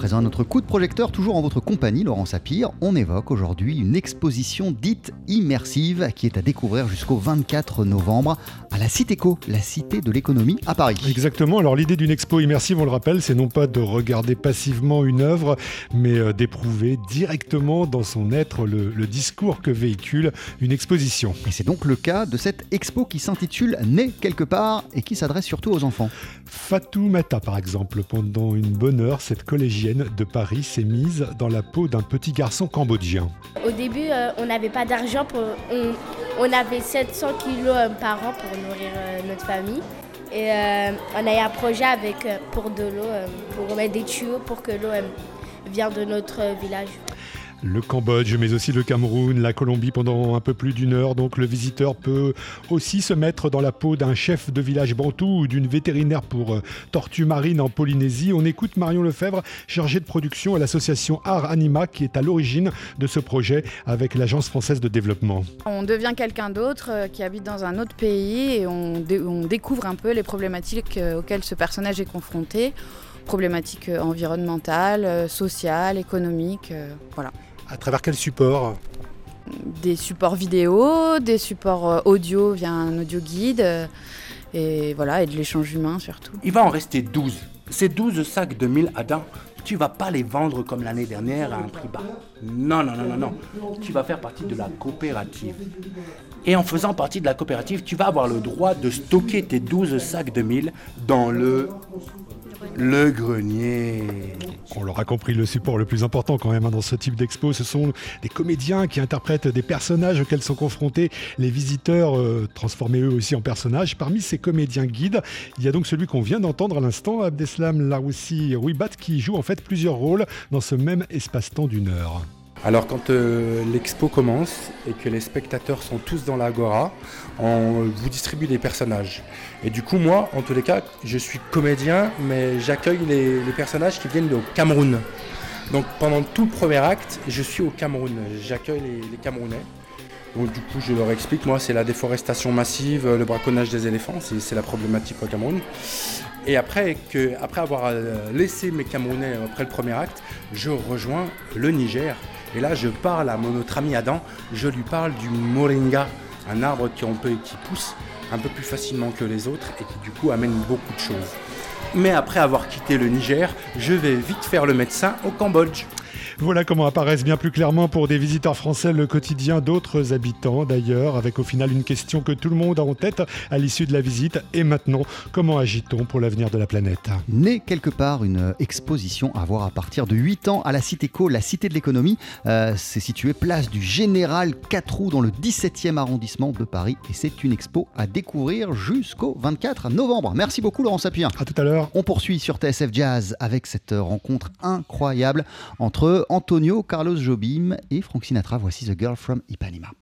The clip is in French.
présent notre coup de projecteur, toujours en votre compagnie, Laurent Sapir. On évoque aujourd'hui une exposition dite immersive qui est à découvrir jusqu'au 24 novembre à la Citéco, la cité de l'économie à Paris. Exactement. Alors l'idée d'une expo immersive, on le rappelle, c'est non pas de regarder passivement une œuvre, mais euh, d'éprouver directement dans son être le, le discours que véhicule une exposition. Et c'est donc le cas de cette expo qui s'intitule Né quelque part et qui s'adresse surtout aux enfants. Fatou Mata, par exemple, pendant une bonne heure, cette collégienne de Paris s'est mise dans la peau d'un petit garçon cambodgien. Au début, euh, on n'avait pas d'argent, on, avait 700 kilos euh, par an pour nourrir euh, notre famille. Et on a eu un projet avec, pour de l'eau, pour mettre des tuyaux pour que l'eau vienne de notre village. Le Cambodge, mais aussi le Cameroun, la Colombie pendant un peu plus d'une heure. Donc le visiteur peut aussi se mettre dans la peau d'un chef de village bantou ou d'une vétérinaire pour euh, tortues marines en Polynésie. On écoute Marion Lefebvre, chargée de production à l'association Art Anima, qui est à l'origine de ce projet avec l'Agence française de développement. On devient quelqu'un d'autre euh, qui habite dans un autre pays et on, dé- on découvre un peu les problématiques euh, auxquelles ce personnage est confronté, problématiques environnementales, sociales, économiques, voilà. À travers quel support Des supports vidéo, des supports euh, audio via un audio guide, euh, et voilà, et de l'échange humain surtout. Il va en rester 12. Ces 12 sacs de 1000 Adam, tu vas pas les vendre comme l'année dernière à un prix bas. Non, non, non, non, non. Tu vas faire partie de la coopérative. Et en faisant partie de la coopérative, tu vas avoir le droit de stocker tes 12 sacs de 1000 dans le... Le grenier. On l'aura compris, le support le plus important quand même hein, dans ce type d'expo, ce sont des comédiens qui interprètent des personnages auxquels sont confrontés les visiteurs, euh, transformés eux aussi en personnages. Parmi ces comédiens guides, il y a donc celui qu'on vient d'entendre à l'instant, Abdeslam Laroussi Rouibat, qui joue en fait plusieurs rôles dans ce même espace-temps d'une heure. Alors quand euh, l'expo commence et que les spectateurs sont tous dans l'agora, on vous distribue des personnages. Et du coup moi, en tous les cas, je suis comédien, mais j'accueille les, personnages qui viennent au Cameroun. Donc pendant tout le premier acte, je suis au Cameroun, j'accueille les, Camerounais. Donc du coup je leur explique, moi c'est la déforestation massive, le braconnage des éléphants, c'est la problématique au Cameroun. Et après, après avoir euh, laissé mes Camerounais après le premier acte, je rejoins le Niger. Et là, je parle à mon autre ami Adam, je lui parle du moringa, un arbre qui, on peut, qui pousse un peu plus facilement que les autres et qui du coup amène beaucoup de choses. Mais après avoir quitté le Niger, je vais vite faire le médecin au Cambodge. Voilà comment apparaissent bien plus clairement pour des visiteurs français le quotidien d'autres habitants d'ailleurs, avec au final une question que tout le monde a en tête à l'issue de la visite. Et maintenant, comment agit-on pour l'avenir de la planète? Né quelque part, une exposition à voir à partir de 8 ans à la Citéco, la cité de l'économie. Euh, c'est situé place du Général 4 roues dans le 17e arrondissement de Paris. Et c'est une expo à découvrir jusqu'au 24 novembre. Merci beaucoup Laurent Sapir. À tout à l'heure. On poursuit sur TSF Jazz avec cette rencontre incroyable entre Antonio Carlos Jobim et Frank Sinatra. Voici The Girl from Ipanema.